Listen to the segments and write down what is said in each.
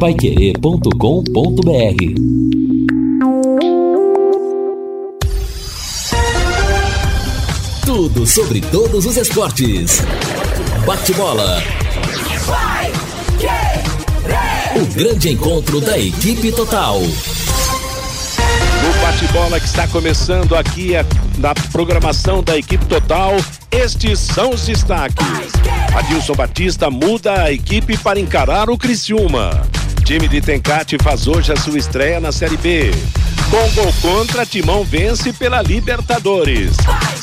paiquerê.com.br Tudo sobre todos os esportes. Bate-bola. O grande encontro da equipe total. No bate-bola que está começando aqui é na programação da equipe total, estes são os destaques. Adilson Batista muda a equipe para encarar o Criciúma. Time de Tencate faz hoje a sua estreia na Série B. Com gol contra, Timão vence pela Libertadores.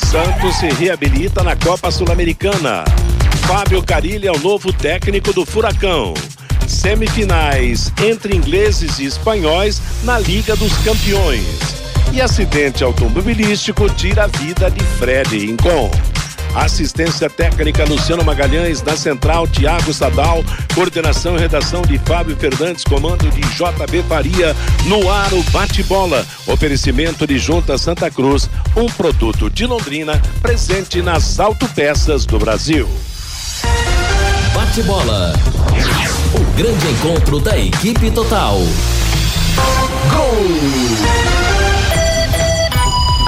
Santos se reabilita na Copa Sul-Americana. Fábio Carilli é o novo técnico do Furacão. Semifinais entre ingleses e espanhóis na Liga dos Campeões. E acidente automobilístico tira a vida de Fred Rincon. Assistência técnica Luciano Magalhães, na central Tiago Sadal, coordenação e redação de Fábio Fernandes, comando de JB Faria, no ar o bate-bola, oferecimento de Junta Santa Cruz, um produto de Londrina, presente nas autopeças do Brasil. Bate-bola. O grande encontro da equipe total. Gol!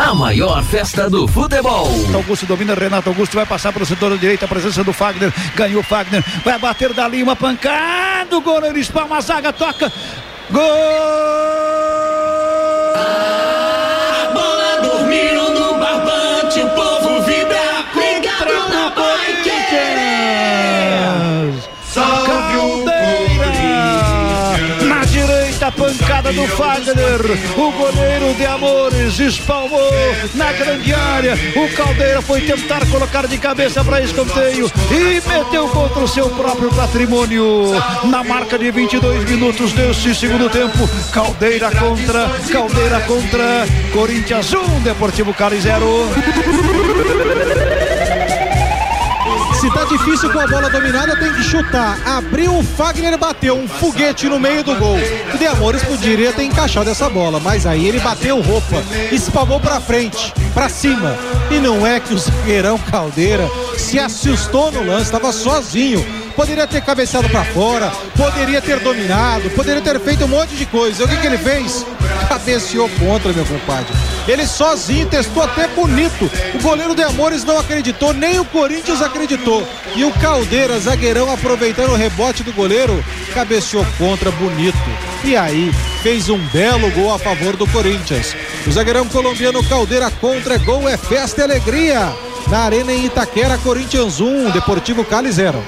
A maior festa do futebol. Augusto domina, Renato Augusto vai passar para o setor da direita, a presença do Fagner, ganhou Fagner, vai bater dali uma pancada, o goleiro espalma a zaga, toca, gol! Do Fagner. O goleiro de Amores espalmou na grande área. O Caldeira foi tentar colocar de cabeça para escanteio e meteu contra o seu próprio patrimônio. Na marca de 22 minutos desse segundo tempo, Caldeira contra, Caldeira contra Corinthians 1, Deportivo Cali 0. Tá difícil com a bola dominada, tem que chutar. Abriu, o Fagner bateu um foguete no meio do gol. O De Amores poderia ter encaixado essa bola, mas aí ele bateu roupa, espalmou pra frente, pra cima. E não é que o zagueirão Caldeira se assustou no lance, estava sozinho. Poderia ter cabeceado para fora, poderia ter dominado, poderia ter feito um monte de coisa. O que, que ele fez? Cabeceou contra, meu compadre. Ele sozinho testou até bonito. O goleiro de Amores não acreditou, nem o Corinthians acreditou. E o Caldeira, zagueirão, aproveitando o rebote do goleiro, cabeceou contra bonito. E aí, fez um belo gol a favor do Corinthians. O zagueirão colombiano Caldeira contra gol é festa e alegria. Na Arena em Itaquera, Corinthians 1, Deportivo Cali 0.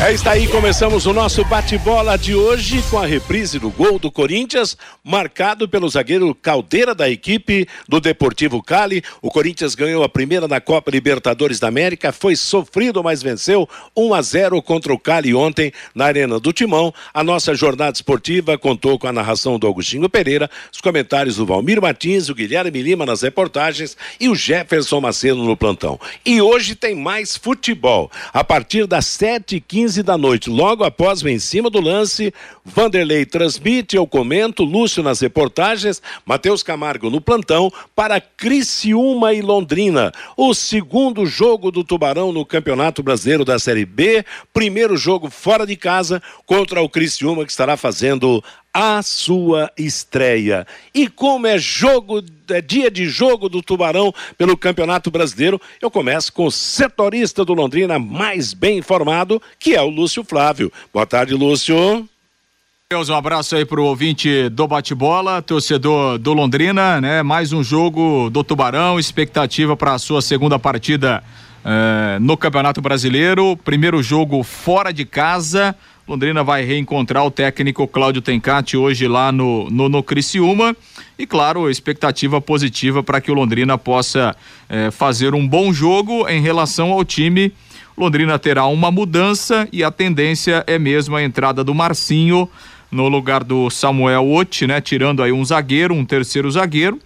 É está aí, começamos o nosso bate-bola de hoje com a reprise do gol do Corinthians, marcado pelo zagueiro Caldeira da equipe do Deportivo Cali. O Corinthians ganhou a primeira na Copa Libertadores da América, foi sofrido, mas venceu 1 a 0 contra o Cali ontem na Arena do Timão. A nossa jornada esportiva contou com a narração do Agostinho Pereira, os comentários do Valmir Martins, o Guilherme Lima nas reportagens e o Jefferson Macedo no plantão. E hoje tem mais futebol. A partir das 7h15 15 da noite, logo após o em cima do lance, Vanderlei transmite, eu comento, Lúcio nas reportagens, Matheus Camargo no plantão, para Criciúma e Londrina. O segundo jogo do Tubarão no Campeonato Brasileiro da Série B, primeiro jogo fora de casa contra o Criciúma que estará fazendo a sua estreia. E como é jogo, é dia de jogo do Tubarão pelo Campeonato Brasileiro, eu começo com o setorista do Londrina mais bem informado, que é o Lúcio Flávio. Boa tarde, Lúcio. Um abraço aí pro ouvinte do bate-bola, torcedor do Londrina, né? Mais um jogo do Tubarão, expectativa para a sua segunda partida eh, no Campeonato Brasileiro. Primeiro jogo fora de casa. Londrina vai reencontrar o técnico Cláudio Tencati hoje lá no, no, no Criciúma. E claro, expectativa positiva para que o Londrina possa eh, fazer um bom jogo em relação ao time. Londrina terá uma mudança e a tendência é mesmo a entrada do Marcinho no lugar do Samuel Oti, né? Tirando aí um zagueiro, um terceiro zagueiro.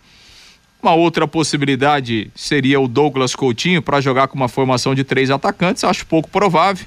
Uma outra possibilidade seria o Douglas Coutinho para jogar com uma formação de três atacantes, acho pouco provável.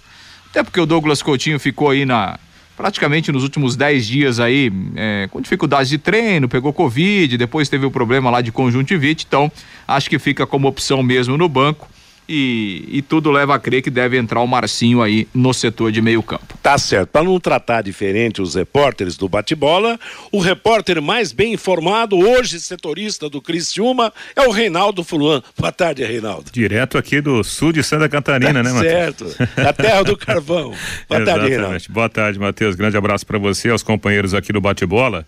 Até porque o Douglas Coutinho ficou aí na praticamente nos últimos 10 dias aí é, com dificuldades de treino, pegou Covid, depois teve o problema lá de conjuntivite, então acho que fica como opção mesmo no banco. E, e, tudo leva a crer que deve entrar o Marcinho aí no setor de meio campo. Tá certo. Para não tratar diferente os repórteres do bate-bola, o repórter mais bem informado, hoje setorista do Criciúma, é o Reinaldo Fuluan. Boa tarde, Reinaldo. Direto aqui do sul de Santa Catarina, tá né, Matheus? Certo. Da terra do carvão. Boa tarde, Reinaldo. Boa tarde, Matheus. Grande abraço para você, aos companheiros aqui do bate-bola.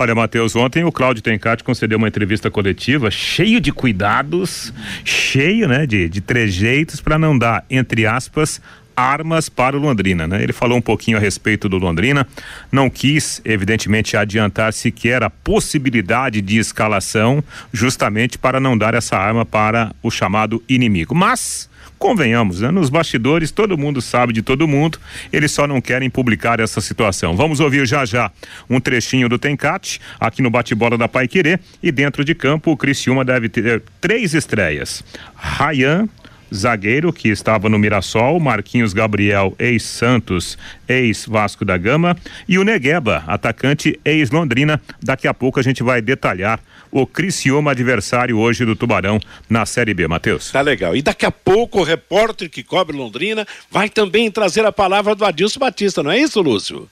Olha, Matheus, ontem o Cláudio Tencati concedeu uma entrevista coletiva cheio de cuidados, cheio, né, de, de trejeitos para não dar, entre aspas, armas para o Londrina, né? Ele falou um pouquinho a respeito do Londrina, não quis, evidentemente, adiantar sequer a possibilidade de escalação, justamente para não dar essa arma para o chamado inimigo. Mas convenhamos, né? Nos bastidores todo mundo sabe de todo mundo, eles só não querem publicar essa situação. Vamos ouvir já já um trechinho do Tencate aqui no bate-bola da Pai Querer e dentro de campo o Criciúma deve ter três estreias. Rayan, zagueiro que estava no Mirassol, Marquinhos Gabriel, ex-Santos, ex-Vasco da Gama, e o Negueba, atacante ex-Londrina. Daqui a pouco a gente vai detalhar o Criciúma, adversário hoje do Tubarão na Série B, Matheus. Tá legal. E daqui a pouco o repórter que cobre Londrina vai também trazer a palavra do Adilson Batista, não é isso, Lúcio?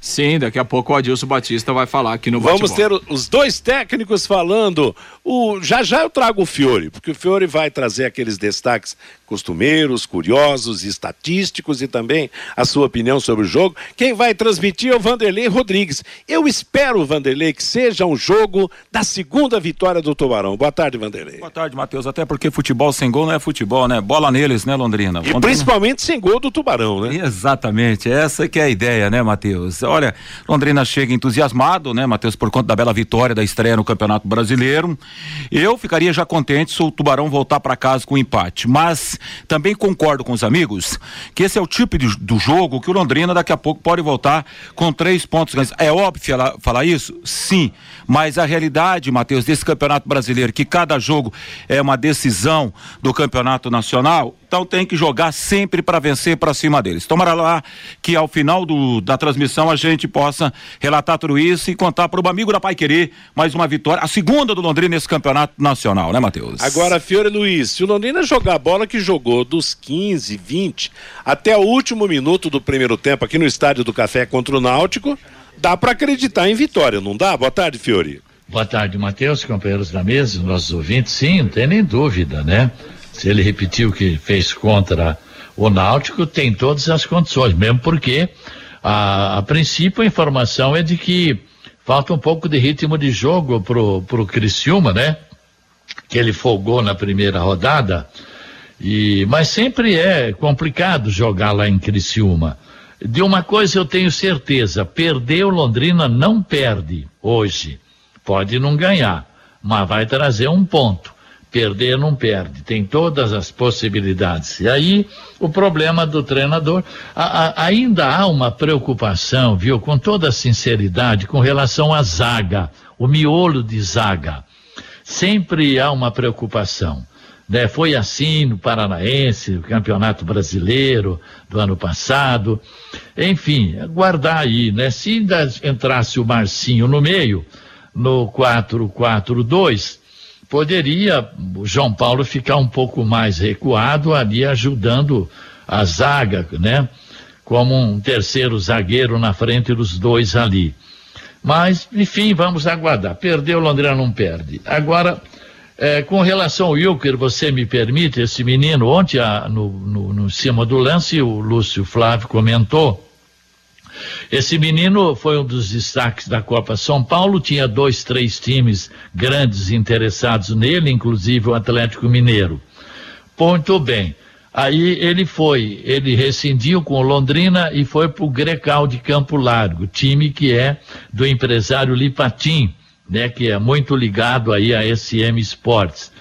Sim, daqui a pouco o Adilson Batista vai falar aqui no Vamos ter os dois técnicos falando. O, já já eu trago o Fiore, porque o Fiore vai trazer aqueles destaques costumeiros, curiosos, estatísticos e também a sua opinião sobre o jogo. Quem vai transmitir é o Vanderlei Rodrigues. Eu espero, Vanderlei, que seja um jogo da segunda vitória do Tubarão. Boa tarde, Vanderlei. Boa tarde, Matheus. Até porque futebol sem gol não é futebol, né? Bola neles, né, Londrina? E Londrina... principalmente sem gol do Tubarão, né? Exatamente. Essa que é a ideia, né, Matheus? Olha, Londrina chega entusiasmado, né, Matheus, por conta da bela vitória da estreia no Campeonato Brasileiro. Eu ficaria já contente se o Tubarão voltar para casa com um empate, mas também concordo com os amigos que esse é o tipo de, do jogo que o Londrina daqui a pouco pode voltar com três pontos ganhos. É óbvio falar, falar isso? Sim. Mas a realidade, Matheus, desse campeonato brasileiro, que cada jogo é uma decisão do campeonato nacional, então tem que jogar sempre para vencer para cima deles. Tomara lá que ao final do, da transmissão a gente possa relatar tudo isso e contar para o amigo da Pai Querer mais uma vitória, a segunda do Londrina nesse campeonato nacional, né, Matheus? Agora, Fiore Luiz, se o Londrina jogar a bola que jogou dos 15, 20 até o último minuto do primeiro tempo aqui no estádio do Café contra o Náutico, dá para acreditar em vitória, não dá? Boa tarde, Fiore. Boa tarde, Matheus, companheiros da mesa, nossos ouvintes. Sim, não tem nem dúvida, né? Se ele repetiu o que fez contra o Náutico, tem todas as condições, mesmo porque, a, a princípio, a informação é de que falta um pouco de ritmo de jogo pro, pro Criciúma, né? Que ele folgou na primeira rodada, e, mas sempre é complicado jogar lá em Criciúma. De uma coisa eu tenho certeza, perder o Londrina não perde hoje. Pode não ganhar, mas vai trazer um ponto perder não perde, tem todas as possibilidades. E aí o problema do treinador, a, a, ainda há uma preocupação, viu, com toda sinceridade, com relação à zaga, o miolo de zaga. Sempre há uma preocupação. Né? Foi assim no Paranaense, no Campeonato Brasileiro do ano passado. Enfim, guardar aí, né? Se entrasse o Marcinho no meio, no 4-4-2, poderia o João Paulo ficar um pouco mais recuado ali ajudando a zaga, né? Como um terceiro zagueiro na frente dos dois ali. Mas, enfim, vamos aguardar. Perdeu, Londrina não perde. Agora, é, com relação ao Wilker, você me permite, esse menino, ontem, a, no, no, no cima do lance, o Lúcio Flávio comentou esse menino foi um dos destaques da Copa São Paulo, tinha dois, três times grandes interessados nele, inclusive o Atlético Mineiro. Muito bem. Aí ele foi, ele rescindiu com Londrina e foi para o Grecal de Campo Largo, time que é do empresário Lipatim, né, que é muito ligado aí a SM Sports.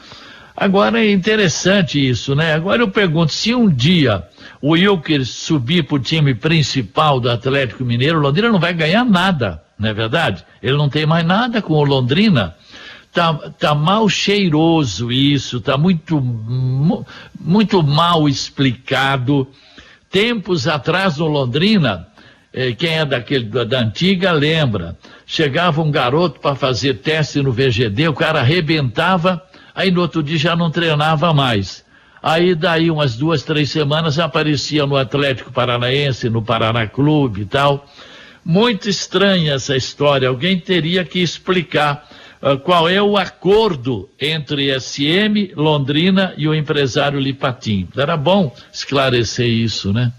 Agora é interessante isso, né? Agora eu pergunto, se um dia o Wilker subir para o time principal do Atlético Mineiro, o Londrina não vai ganhar nada, não é verdade? Ele não tem mais nada com o Londrina. Tá, tá mal cheiroso isso, tá muito, muito mal explicado. Tempos atrás no Londrina, eh, quem é daquele da antiga lembra, chegava um garoto para fazer teste no VGD, o cara arrebentava, aí no outro dia já não treinava mais. Aí daí umas duas, três semanas aparecia no Atlético Paranaense, no Paraná Clube e tal. Muito estranha essa história. Alguém teria que explicar uh, qual é o acordo entre SM, Londrina e o empresário Lipatim. Era bom esclarecer isso, né?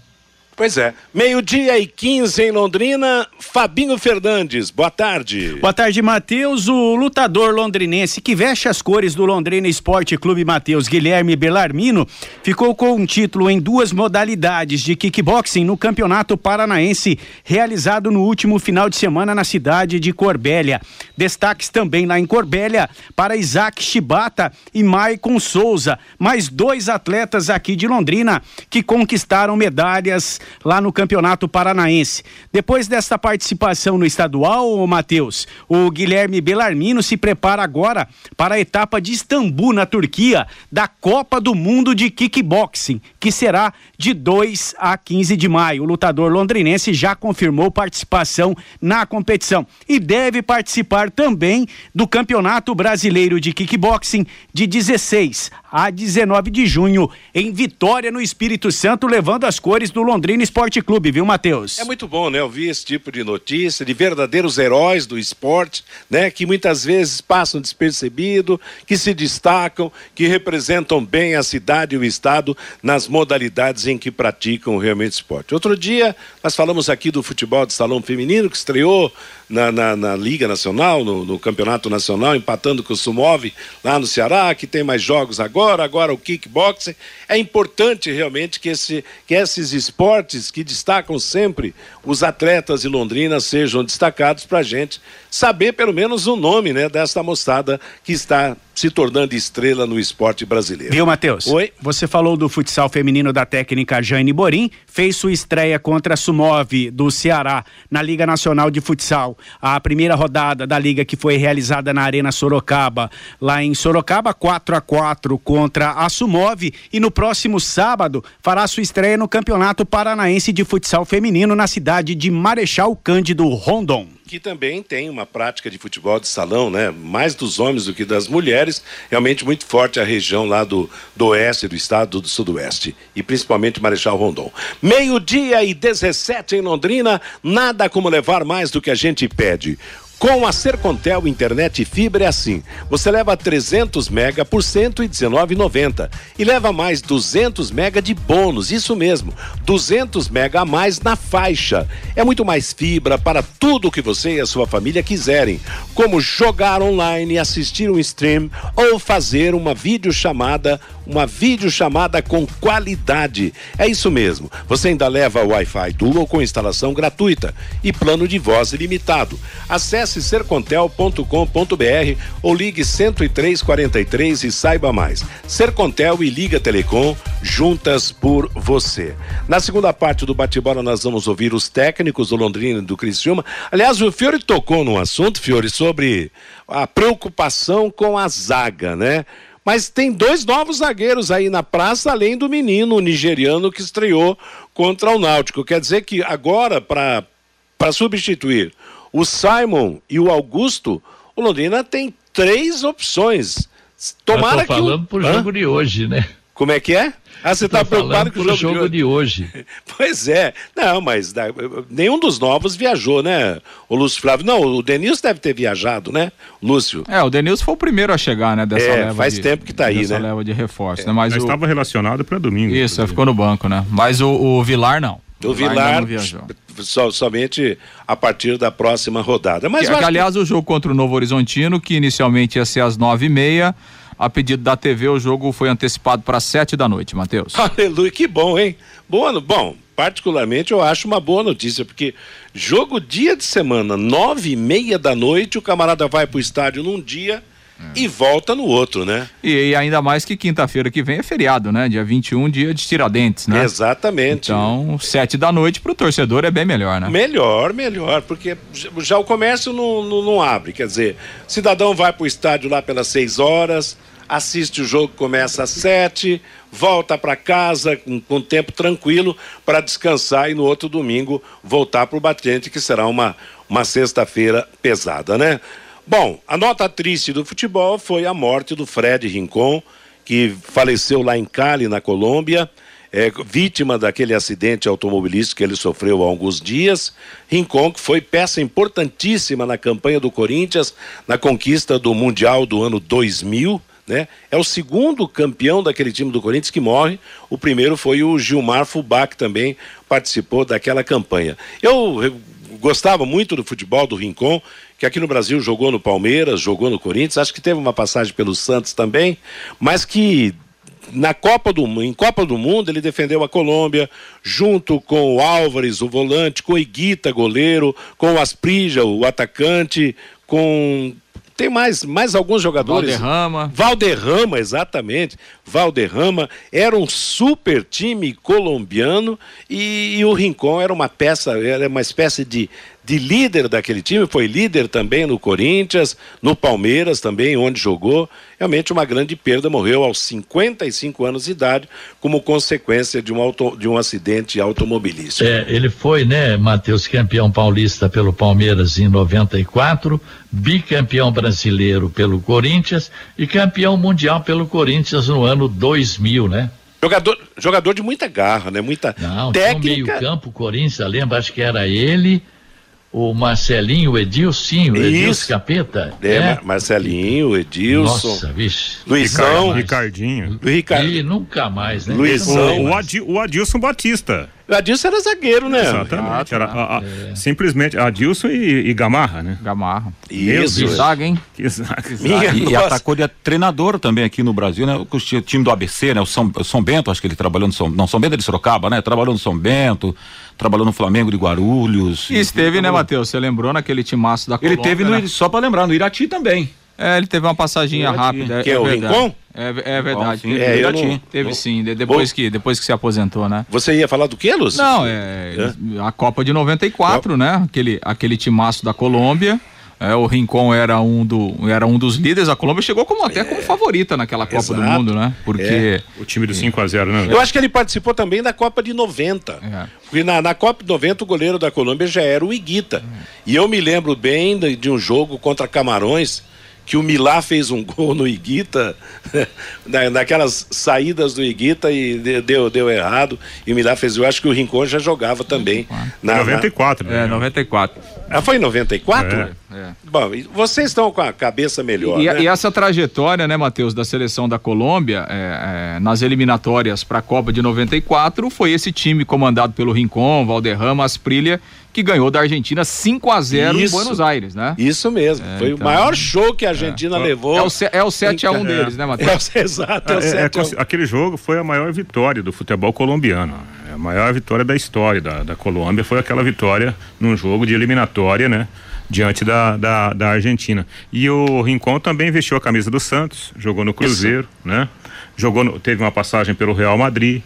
Pois é. Meio-dia e 15 em Londrina. Fabinho Fernandes, boa tarde. Boa tarde, Matheus. O lutador londrinense que veste as cores do Londrina Esporte Clube Matheus, Guilherme Belarmino, ficou com um título em duas modalidades de kickboxing no Campeonato Paranaense, realizado no último final de semana na cidade de Corbélia. Destaques também lá em Corbélia para Isaac Chibata e Maicon Souza, mais dois atletas aqui de Londrina que conquistaram medalhas lá no Campeonato Paranaense. Depois desta participação no estadual, Matheus, o Guilherme Belarmino se prepara agora para a etapa de Istambul, na Turquia, da Copa do Mundo de Kickboxing, que será de 2 a 15 de maio. O lutador londrinense já confirmou participação na competição e deve participar também do Campeonato Brasileiro de Kickboxing de 16 a 19 de junho, em Vitória, no Espírito Santo, levando as cores do Londrina Esporte Clube, viu, Matheus? É muito bom, né? Ouvir esse tipo de notícia de verdadeiros heróis do esporte, né? Que muitas vezes passam despercebido, que se destacam, que representam bem a cidade e o estado nas modalidades em que praticam realmente esporte. Outro dia, nós falamos aqui do futebol de salão feminino, que estreou na, na, na Liga Nacional, no, no, Campeonato Nacional, empatando com o Sumove lá no Ceará, que tem mais jogos agora, agora o kickboxing. É importante realmente que, esse, que esses esportes que destacam sempre os atletas de Londrina sejam destacados para a gente saber pelo menos o nome né, dessa moçada que está se tornando estrela no esporte brasileiro. Viu, Matheus? Oi. Você falou do futsal feminino da técnica Jane Borim, fez sua estreia contra a Sumove do Ceará na Liga Nacional de Futsal. A primeira rodada da liga que foi realizada na Arena Sorocaba, lá em Sorocaba, 4 a 4 contra a Sumove e no próximo sábado fará sua estreia no Campeonato Paranaense de Futsal Feminino na cidade de Marechal Cândido Rondon que também tem uma prática de futebol de salão, né? Mais dos homens do que das mulheres, realmente muito forte a região lá do, do oeste do estado do sudoeste e principalmente Marechal Rondon. Meio-dia e 17 em Londrina, nada como levar mais do que a gente pede. Com a Sercontel Internet Fibra é assim. Você leva 300 mega por 119,90 e leva mais 200 mega de bônus, isso mesmo, 200 mega a mais na faixa. É muito mais fibra para tudo o que você e a sua família quiserem, como jogar online, assistir um stream ou fazer uma videochamada uma videochamada com qualidade. É isso mesmo. Você ainda leva Wi-Fi Dual com instalação gratuita e plano de voz ilimitado. Acesse sercontel.com.br ou ligue 10343 e saiba mais. Sercontel e Liga Telecom juntas por você. Na segunda parte do bate-bola nós vamos ouvir os técnicos do Londrina e do Criciúma. Aliás, o Fiore tocou num assunto, Fiore, sobre a preocupação com a zaga, né? Mas tem dois novos zagueiros aí na praça, além do menino nigeriano que estreou contra o Náutico. Quer dizer que agora, para substituir o Simon e o Augusto, o Londrina tem três opções. Tomara que. falando o... pro Hã? jogo de hoje, né? Como é que é? Ah, você está preocupado com o jogo, jogo de, hoje. de, hoje. Pois é. Não, mas da, nenhum dos novos viajou, né? O Lúcio Flávio. Não, o Denilson deve ter viajado, né? Lúcio. É, o Denilson foi o primeiro a chegar, né? Dessa é, leva faz de, tempo que está aí, dessa né? leva de reforço, é. né? Mas Já o... estava relacionado para domingo. Isso, ficou no banco, né? Mas o, o Vilar não. O Vilar, so, somente a partir da próxima rodada. Mas que, aliás, que... o jogo contra o Novo Horizontino, que inicialmente ia ser às nove e meia, a pedido da TV, o jogo foi antecipado para sete da noite, Matheus. Aleluia, que bom, hein? Boa, bom, particularmente eu acho uma boa notícia, porque jogo dia de semana, nove e meia da noite, o camarada vai pro estádio num dia e volta no outro, né? E, e ainda mais que quinta-feira que vem é feriado, né? Dia 21, dia de Tiradentes, né? Exatamente. Então, sete da noite pro torcedor é bem melhor, né? Melhor, melhor, porque já o comércio não, não, não abre, quer dizer, cidadão vai pro estádio lá pelas seis horas, assiste o jogo, começa às sete, volta para casa com, com tempo tranquilo para descansar e no outro domingo voltar para o batente, que será uma, uma sexta-feira pesada, né? Bom, a nota triste do futebol foi a morte do Fred Rincon, que faleceu lá em Cali, na Colômbia, é, vítima daquele acidente automobilístico que ele sofreu há alguns dias. Rincon, que foi peça importantíssima na campanha do Corinthians, na conquista do Mundial do ano 2000. Né? É o segundo campeão daquele time do Corinthians que morre. O primeiro foi o Gilmar Fubá, que também participou daquela campanha. Eu, gostava muito do futebol do Rincon, que aqui no Brasil jogou no Palmeiras, jogou no Corinthians, acho que teve uma passagem pelo Santos também, mas que na Copa do em Copa do Mundo ele defendeu a Colômbia junto com o Álvares, o volante, com o Iguita, goleiro, com o Asprija, o atacante, com tem mais, mais alguns jogadores. Valderrama. Valderrama, exatamente. Valderrama era um super time colombiano e, e o Rincon era uma peça, era uma espécie de, de líder daquele time, foi líder também no Corinthians, no Palmeiras também, onde jogou. Realmente uma grande perda, morreu aos 55 anos de idade, como consequência de um, auto, de um acidente automobilístico. É, ele foi, né, Matheus, campeão paulista pelo Palmeiras em 94, bicampeão brasileiro pelo Corinthians e campeão mundial pelo Corinthians no ano 2000, né? Jogador, jogador de muita garra, né? Muita Não, técnica. no meio-campo, Corinthians, lembra? Acho que era ele, o Marcelinho, o Edilcinho, o Edilson. Capeta. É, né? Mar- Marcelinho, Edilson, Nossa, vixe. Luizão, Ricardinho. Ricardo. E nunca mais, né? Luizão. O, o, Adi- o Adilson Batista. O Adilson era zagueiro, né? Exatamente. Era, a- a- Simplesmente Adilson e, e Gamarra, né? Gamarra. Isso. Deus. Zaga, hein? Que zaga. Minha E, e nossa. atacou de treinador também aqui no Brasil, né? O ti- time do ABC, né? O São, o São Bento, acho que ele trabalhou no São, não, São Bento é de Sorocaba, né? Trabalhou no São Bento, trabalhou no Flamengo de Guarulhos. E esteve, né, Matheus? Você lembrou naquele timaço da Ele Colômbia, teve, no, né? só pra lembrar, no Irati também. É, ele teve uma passaginha Irati. rápida. Que é o verdade. Rincon? É, é verdade. sim, Teve- é, eu Irati. não- Teve não- sim, de- depois Bom. que, depois que se aposentou, né? Você ia falar do que, Luz? Não, é, a Copa de 94, né? Aquele, aquele timaço da Colômbia. É, o Rincon era um, do, era um dos líderes. A Colômbia chegou como, até como favorita naquela Copa do Exato. Mundo, né? Porque O time do 5x0, né? Eu acho que ele participou também da Copa de 90. É. Porque na, na Copa de 90 o goleiro da Colômbia já era o Iguita. E eu me lembro bem de, de um jogo contra Camarões que o Milá fez um gol no Iguita, na, naquelas saídas do Iguita e de- deu, deu errado. E o Milá fez. Eu acho que o Rincon já jogava também. Na, 94, é, né? 94. na- ah, foi em 94? É. É. Bom, vocês estão com a cabeça melhor. E, né? e essa trajetória, né, Matheus, da seleção da Colômbia é, é, nas eliminatórias para a Copa de 94 foi esse time comandado pelo Rincon, Valderrama, Asprilha, que ganhou da Argentina 5 a 0 em Isso. Buenos Aires, né? Isso mesmo. foi então- o maior show que a Argentina levou. É o, é o 7 a 1 É. deles, né, É, Matheus? o- exato, é o É, é, 7 a 1. cons- aquele jogo foi a maior vitória do futebol colombiano. É a maior vitória da história da, da Colômbia foi aquela vitória num jogo de eliminatória, né? Diante da, da, da Argentina. E o Rincon também vestiu a camisa do Santos, jogou no Cruzeiro, né? Jogou no- teve uma passagem pelo Real Madrid.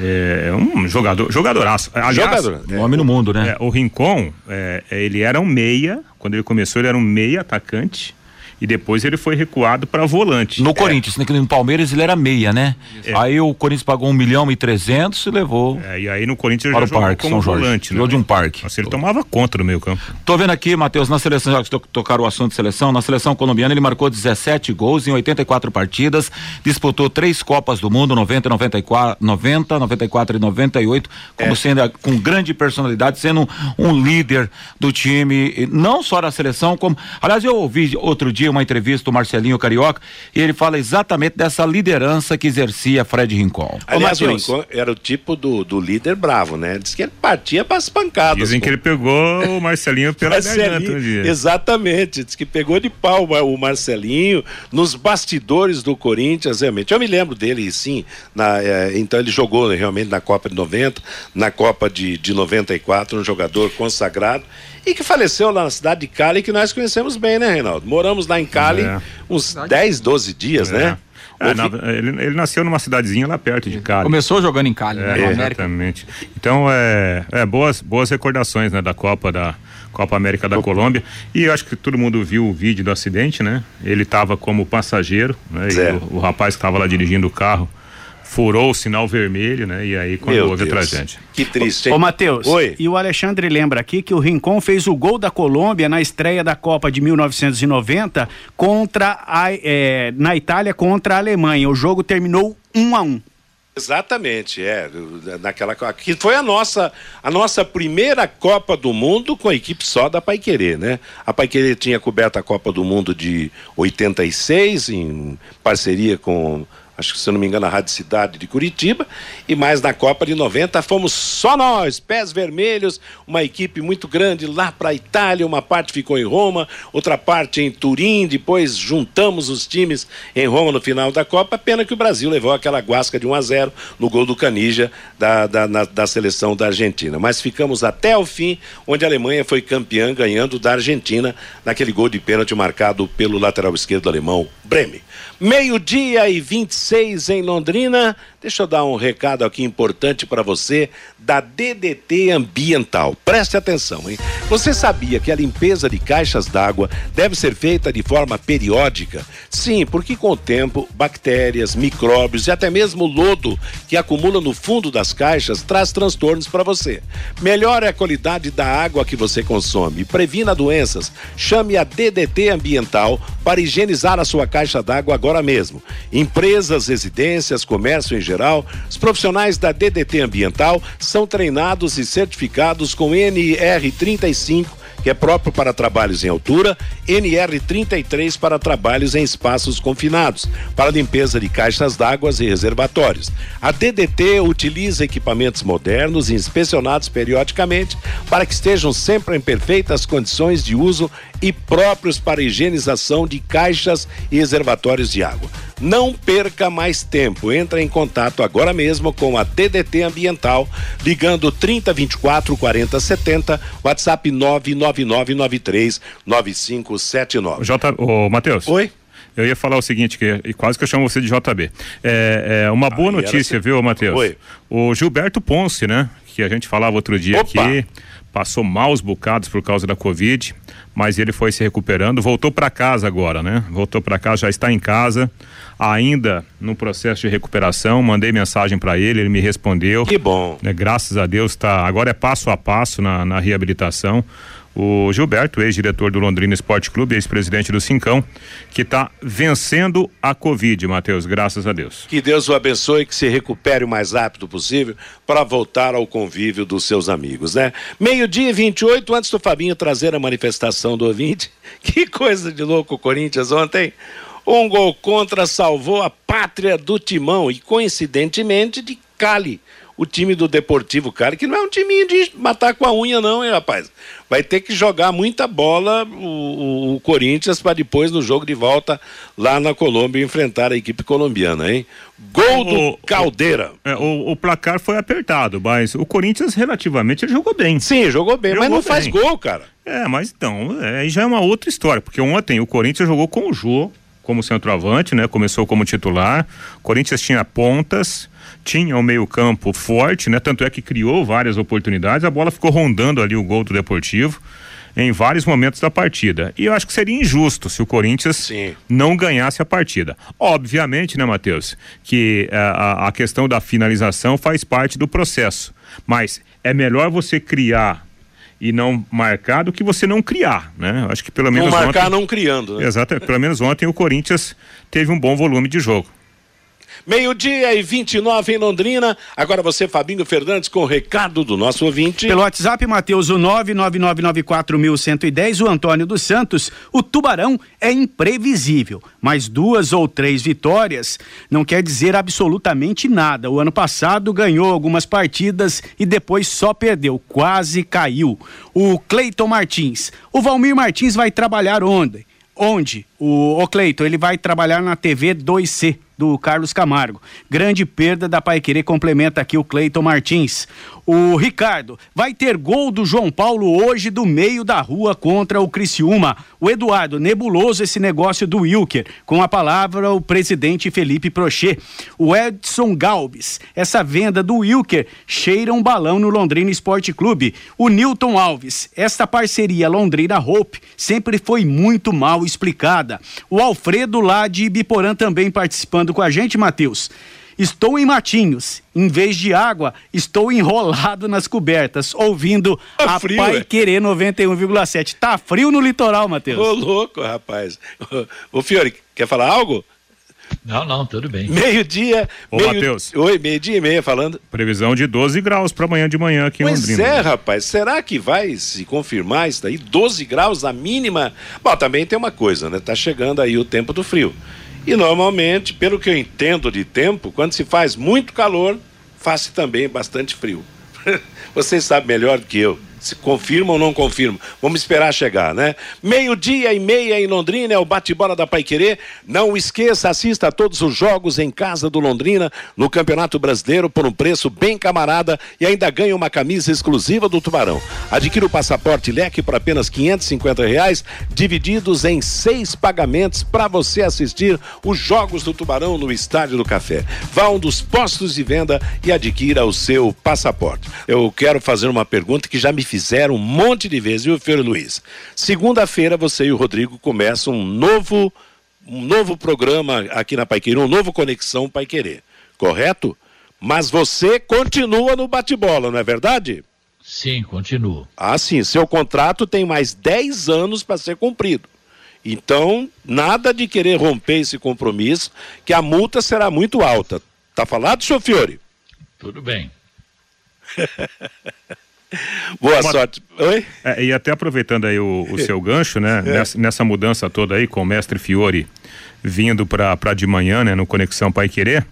É um jogador, jogadoraço. Aliás, Jogador. Um homem no mundo, né? é, o Rincon, é, é, ele era um meia, quando ele começou ele era um meia atacante e depois ele foi recuado para volante. No Corinthians, né, no Palmeiras ele era meia, né? Aí o Corinthians pagou um milhão e trezentos e levou É, e aí no Corinthians para ele o parque, São Jorge. volante, né? De um parque. Nossa, ele tomava conta no meio campo. Tô vendo aqui, Matheus, na seleção, já que to- tocaram o assunto de seleção, na seleção colombiana ele marcou 17 gols em 84 partidas, disputou três Copas do Mundo, 90, 94, 90, 94 e 98, como sendo a- com grande personalidade, sendo um, um líder do time, não só da seleção, como. Aliás, eu ouvi outro dia uma entrevista do Marcelinho Carioca, e ele fala exatamente dessa liderança que exercia Fred Rincon. Aliás, o Rincon era o tipo do, do líder bravo, né? Diz que ele partia para as pancadas. Dizem pô. que ele pegou o Marcelinho pela garganta um Marcelinho, dia. exatamente, diz que pegou de pau o Marcelinho nos bastidores do Corinthians, realmente. Eu me lembro dele, sim, na, eh, então ele jogou realmente na Copa de 90, na Copa de, de 94, um jogador consagrado e que faleceu lá na cidade de Cali, que nós conhecemos bem, né, Reinaldo? Moramos lá em Cali É. uns 10, 12 dias, né? É, na- ele, ele nasceu numa cidadezinha lá perto de Cali. Começou jogando em Cali, É, né? América. exatamente. Então, é, é boas, boas recordações, né, da Copa da Copa América da Colômbia. E eu acho que todo mundo viu o vídeo do acidente, né? Ele estava como passageiro, né? E o, o rapaz que estava lá dirigindo o carro furou o sinal vermelho, né? E aí quando Meu houve a Deus. tragédia. Que triste, hein? Ô, Matheus, Oi. e o Alexandre lembra aqui que o Rincon fez o gol da Colômbia na estreia da Copa de 1990 contra a, eh, na Itália contra a Alemanha. O jogo terminou 1 a 1 Exatamente, é. Naquela que foi a nossa a nossa primeira Copa do Mundo com a equipe só da Paiquerê, né? A Paiquerê tinha coberto a Copa do Mundo de 86 em parceria com acho que se eu não me engano a Rádio Cidade de Curitiba. E mais na Copa de 90 fomos só nós, pés vermelhos, uma equipe muito grande lá para a Itália, uma parte ficou em Roma, outra parte em Turim, depois juntamos os times em Roma no final da Copa, pena que o Brasil levou aquela guasca de 1 a 0 no gol do Canija da, da, na- da seleção da Argentina, mas ficamos até o fim, onde a Alemanha foi campeã ganhando da Argentina naquele gol de pênalti marcado pelo lateral esquerdo alemão Breme. Meio-dia e 26 em Londrina. Deixa eu dar um recado aqui importante para você da DDT Ambiental. Preste atenção, hein? Você sabia que a limpeza de caixas d'água deve ser feita de forma periódica? Sim, porque com o tempo, bactérias, micróbios e até mesmo lodo que acumula no fundo das caixas traz transtornos para você. Melhore a qualidade da água que você consome previna doenças. Chame a DDT Ambiental para higienizar a sua caixa d'água agora mesmo. Empresas, residências, comércio em geral, os profissionais da DDT Ambiental são treinados e certificados com NR35 que é próprio para trabalhos em altura, NR33 para trabalhos em espaços confinados, para limpeza de caixas d'água e reservatórios. A DDT utiliza equipamentos modernos e inspecionados periodicamente para que estejam sempre em perfeitas condições de uso e próprios para higienização de caixas e reservatórios de água. Não perca mais tempo. Entre em contato agora mesmo com a DDT Ambiental, ligando 3024 4070, WhatsApp 99993 9579. J, ô, Matheus. Oi? Eu ia falar o seguinte, que quase que eu chamo você de JB. É, é uma boa notícia, assim. viu, Matheus? Oi. O Gilberto Ponce, né? Que a gente falava outro dia Opa! aqui, passou maus bocados por causa da Covid, mas ele foi se recuperando, voltou para casa agora, né? Voltou para casa, já está em casa, ainda no processo de recuperação. Mandei mensagem para ele, ele me respondeu. Que bom. né, graças a Deus tá agora é passo a passo na, na reabilitação o Gilberto, ex-diretor do Londrina Esporte Clube, ex-presidente do Cincão, que está vencendo a Covid, Matheus, graças a Deus. Que Deus o abençoe, que se recupere o mais rápido possível para voltar ao convívio dos seus amigos, né? Meio-dia e 28, antes do Fabinho trazer a manifestação do ouvinte. Que coisa de louco o Corinthians ontem. Um gol contra salvou a pátria do Timão e, coincidentemente, de Cali. O time do Deportivo Cali, que não é um timinho de matar com a unha, não, hein, rapaz? Vai ter que jogar muita bola o, o- o Corinthians para depois, no jogo de volta, lá na Colômbia, enfrentar a equipe colombiana, hein? Gol do O- Caldeira. É, o, placar foi apertado, mas o Corinthians relativamente jogou bem. Sim, jogou bem, mas Jogou não faz bem. gol, cara. É, mas então, é, aí já é uma outra história, porque ontem o Corinthians jogou com o Jô como centroavante, né? Começou como titular. O Corinthians tinha pontas, tinha o meio-campo forte, né? Tanto é que criou várias oportunidades, a bola ficou rondando ali o gol do Deportivo em vários momentos da partida. E eu acho que seria injusto se o Corinthians Sim. não ganhasse a partida. Obviamente, né, Matheus, que eh, a, a questão da finalização faz parte do processo. Mas é melhor você criar e não marcar do que você não criar, né? Acho que pelo Não menos marcar, ontem, não criando, né? Exato, pelo menos ontem o Corinthians teve um bom volume de jogo. Meio-dia e 29 em Londrina. Agora você, Fabinho Fernandes, com o recado do nosso ouvinte. Pelo WhatsApp, Matheus, o 999941110, o Antônio dos Santos, o Tubarão é imprevisível, mas duas ou três vitórias não quer dizer absolutamente nada. O ano passado ganhou algumas partidas e depois só perdeu, quase caiu. O Cleiton Martins, o Valmir Martins vai trabalhar onde? Onde? O, o Cleiton, ele vai trabalhar na TV 2C do Carlos Camargo. Grande perda da Paiquerê, complementa aqui o Cleiton Martins. O Ricardo, vai ter gol do João Paulo hoje do meio da rua contra o Criciúma. O Eduardo, nebuloso esse negócio do Wilker. Com a palavra o presidente Felipe Prochet. O Edson Galbis, essa venda do Wilker cheira um balão no Londrina Esporte Clube. O Newton Alves, esta parceria Londrina Hope sempre foi muito mal explicada. O Alfredo lá de Ibiporã também participando com a gente, Matheus. Estou em Matinhos. Em vez de água, estou enrolado nas cobertas, ouvindo Tá a frio, Pai é? Querer 91,7. Tá frio no litoral, Matheus. Ô, louco, rapaz. Ô, Fiore, quer falar algo? Não, não, tudo bem. Meio-dia. Ô, meio... Matheus. Oi, meio-dia e meia falando. Previsão de 12 graus para amanhã de manhã aqui em Pois Londrina. é, rapaz. Será que vai se confirmar isso daí? 12 graus a mínima? Bom, também tem uma coisa, né? Tá chegando aí o tempo do frio. E normalmente, pelo que eu entendo de tempo, quando se faz muito calor, faz também bastante frio. Vocês sabem melhor do que eu. Se confirma ou não confirma. Vamos esperar chegar, né? Meio-dia e meia em Londrina é o bate-bola da Paiquerê. Não esqueça, assista a todos os jogos em casa do Londrina no Campeonato Brasileiro por um preço bem camarada e ainda ganha uma camisa exclusiva do Tubarão. Adquira o passaporte leque por apenas 550 reais, divididos em seis pagamentos para você assistir os jogos do Tubarão no Estádio do Café. Vá a um dos postos de venda e adquira o seu passaporte. Eu quero fazer uma pergunta que já me fizeram um monte de vezes, viu, Fiore Luiz? Segunda-feira você e o Rodrigo começam um novo, um novo programa aqui na Paiquerê, um novo Conexão Paiquerê, correto? Mas você continua no bate-bola, não é verdade? Sim, continuo. Ah, sim. Seu contrato tem mais 10 anos para ser cumprido. Então, nada de querer romper esse compromisso, que a multa será muito alta. Tá falado, senhor Fiore? Tudo bem. Boa Uma- sorte. Oi? É, e até aproveitando aí o, o seu gancho, né? Nessa, nessa mudança toda aí, com o mestre Fiore vindo para de manhã, né? No Conexão Pai Querer.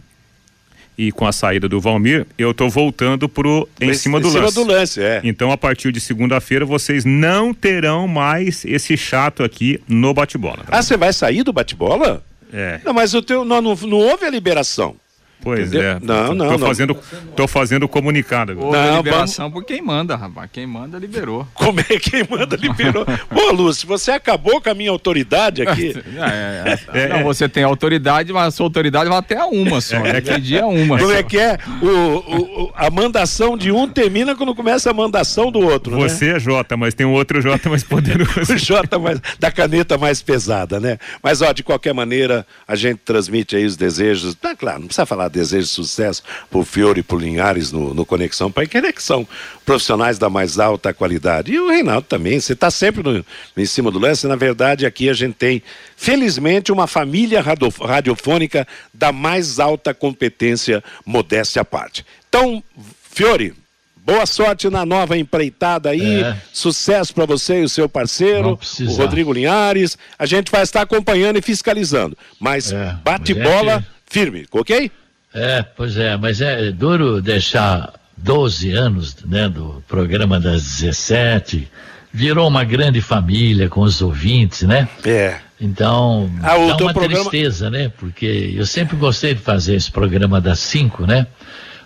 E com a saída do Valmir, eu tô voltando pro em, Em- cima em do cima lance. do lance, é. Então, a partir de segunda-feira, vocês não terão mais esse chato aqui no bate-bola. tá? Ah, você vai sair do bate-bola? É. Não, mas o teu, não, não, não houve a liberação. Pois Entendeu? é. Não, tô, não, Tô não. fazendo, tô fazendo comunicado agora. Houve Não, liberação por quem manda, rapaz. Quem manda, liberou. Como é que manda liberou? Ô, Lúcio, você acabou com a minha autoridade aqui. É, é, é. Não, você tem autoridade, mas a sua autoridade vai até a uma só. É, que dia uma. Como só. é que é? O, o- a mandação de um termina quando começa a mandação do outro, né? Você é Jota, mas tem um outro Jota mais poderoso. o J mais, da caneta mais pesada, né? Mas, ó, de qualquer maneira, a gente transmite aí os desejos. Tá claro, não precisa falar desejo de sucesso pro Fiore e pro Linhares no, no Conexão Pai, que que são profissionais da mais alta qualidade. E o Reinaldo também, você tá sempre no- em cima do lance. Na verdade, aqui a gente tem, felizmente, uma família radio- radiofônica da mais alta competência, modéstia à parte. Então, Fiore. Boa sorte na nova empreitada aí. É. Sucesso para você e o seu parceiro, o. Rodrigo Linhares. A gente vai estar acompanhando e fiscalizando. Mas É, bate bola firme, ok? É, pois é, mas é duro deixar 12 anos né, do programa das 17. Virou uma grande família com os ouvintes, né? É. Então, Ah, dá uma programa- tristeza, né? Porque eu sempre gostei de fazer esse programa das 5, né?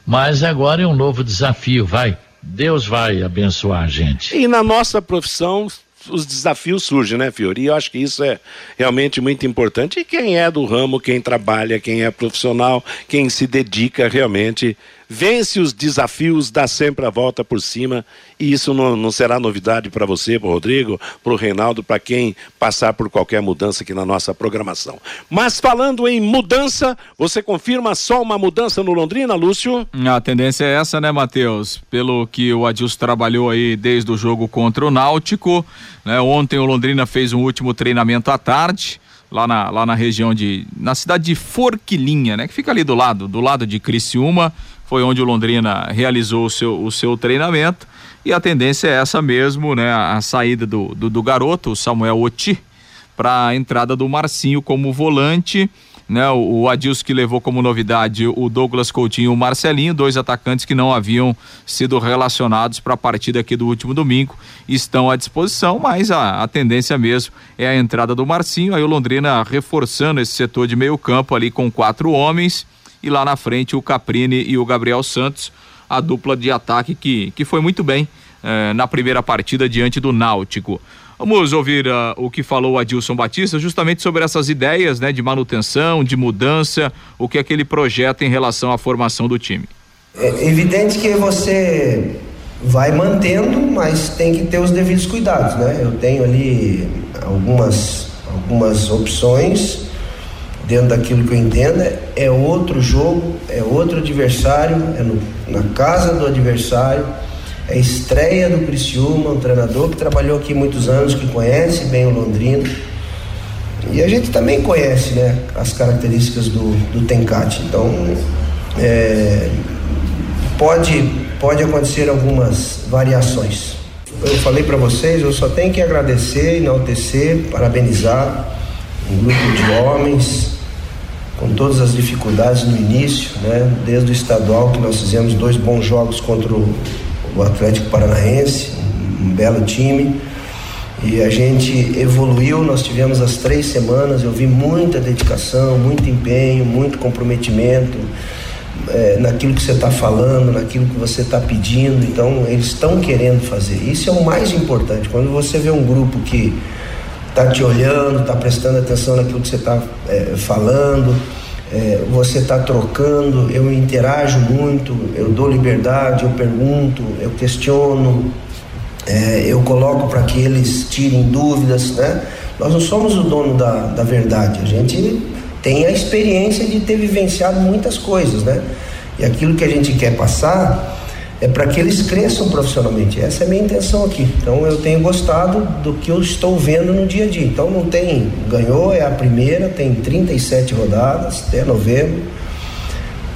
Mas agora é um novo desafio, vai. Deus vai abençoar a gente. E na nossa profissão, os desafios surgem, né, Fiori? E eu acho que isso é realmente muito importante. E quem é do ramo, quem trabalha, quem é profissional, quem se dedica realmente, vence os desafios, dá sempre a volta por cima. E isso não, não será novidade para você, para o Rodrigo, para o Reinaldo, para quem passar por qualquer mudança aqui na nossa programação. Mas falando em mudança, você confirma só uma mudança no Londrina, Lúcio? A tendência é essa, né, Matheus? Pelo que o Adilson trabalhou aí desde o jogo contra o Náutico, né? Ontem o Londrina fez um último treinamento à tarde, lá na, lá na região de, na cidade de Forquilinha, né? Que fica ali do lado, do lado de Criciúma, foi onde o Londrina realizou o seu, o seu treinamento e a tendência é essa mesmo, né? A, saída do, do, do garoto, o Samuel Oti, para a entrada do Marcinho como volante, né? O, o Adilson que levou como novidade o Douglas Coutinho e o Marcelinho, dois atacantes que não haviam sido relacionados para a partida aqui do último domingo, estão à disposição, mas a, a tendência mesmo é a entrada do Marcinho, aí o Londrina reforçando esse setor de meio campo ali com quatro homens e lá na frente o Caprini e o Gabriel Santos, a dupla de ataque que, que foi muito bem eh, na primeira partida diante do Náutico. Vamos ouvir ah, o que falou o Adilson Batista justamente sobre essas ideias né, de manutenção, de mudança, o que é que ele projeta em relação à formação do time. É evidente que você vai mantendo, mas tem que ter os devidos cuidados, né? Eu tenho ali algumas, algumas opções dentro daquilo que eu entendo, é outro jogo, é outro adversário, é no, na casa do adversário, é estreia do Criciúma, um treinador que trabalhou aqui muitos anos, que conhece bem o Londrina. E a gente também conhece né, as características do, do Tencate. Então, é, pode, pode acontecer algumas variações. Eu falei para vocês, eu só tenho que agradecer, enaltecer, parabenizar um grupo de homens com todas as dificuldades no início, né? Desde o estadual que nós fizemos dois bons jogos contra o, Atlético Paranaense, um, um belo time. E a gente evoluiu, nós tivemos as três semanas, eu vi muita dedicação, muito empenho, muito comprometimento é, naquilo que você está falando, naquilo que você está pedindo. Então, eles estão querendo fazer. Isso é o mais importante. Quando você vê um grupo que está te olhando, está prestando atenção naquilo que você está é, falando, é, você está trocando, eu interajo muito, eu dou liberdade, eu pergunto, eu questiono, é, eu coloco para que eles tirem dúvidas, né? Nós não somos o dono da, da verdade, a gente tem a experiência de ter vivenciado muitas coisas, né? E aquilo que a gente quer passar é para que eles cresçam profissionalmente. Essa é a minha intenção aqui. Então eu tenho gostado do que eu estou vendo no dia a dia. Então não tem, ganhou, é a primeira, tem 37 rodadas até novembro,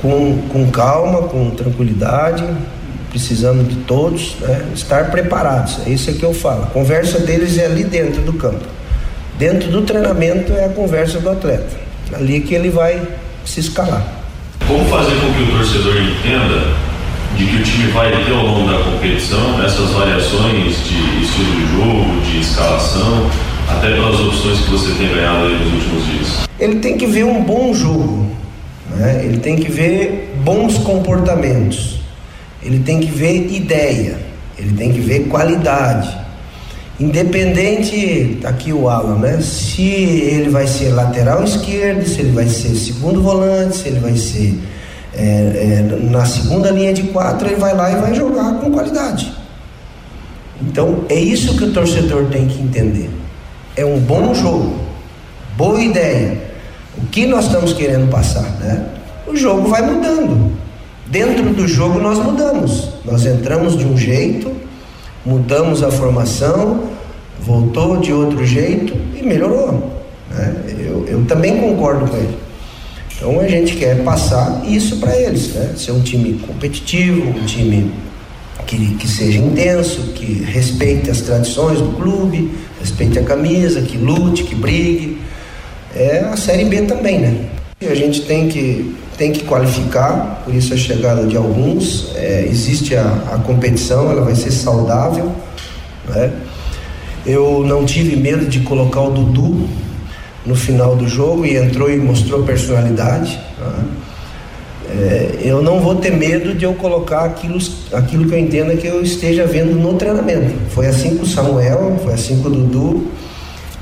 com, com calma, com tranquilidade, precisando de todos né, estar preparados. É isso que eu falo. A conversa deles é ali dentro do campo. Dentro do treinamento é a conversa do atleta. Ali que ele vai se escalar. Como fazer com que o torcedor entenda de que o time vai ter ao longo da competição essas variações de estilo de jogo, de escalação, até pelas opções que você tem ganhado nos últimos dias? Ele tem que ver um bom jogo, né? ele tem que ver bons comportamentos, ele tem que ver ideia, ele tem que ver qualidade. Independente, tá aqui o Alan, né? Se ele vai ser lateral esquerdo, se ele vai ser segundo volante, se ele vai ser é, é, na segunda linha de quatro, ele vai lá e vai jogar com qualidade. Então é isso que o torcedor tem que entender. É um bom jogo, boa ideia. O que nós estamos querendo passar, né? O jogo vai mudando. Dentro do jogo nós mudamos. Nós entramos de um jeito, mudamos a formação, voltou de outro jeito e melhorou. Né? Eu, eu também concordo com ele. Então a gente quer passar isso para eles, né? Ser um time competitivo, um time que, que seja intenso, que respeite as tradições do clube, respeite a camisa, que lute, que brigue. É a Série B também, né? E a gente tem que, tem que qualificar, por isso a chegada de alguns. É, existe a, a competição, ela vai ser saudável, né? Eu não tive medo de colocar o Dudu no final do jogo e entrou e mostrou personalidade. Né? É, eu não vou ter medo de eu colocar aquilo, aquilo que eu entenda que eu esteja vendo no treinamento. Foi assim com o Samuel, foi assim com o Dudu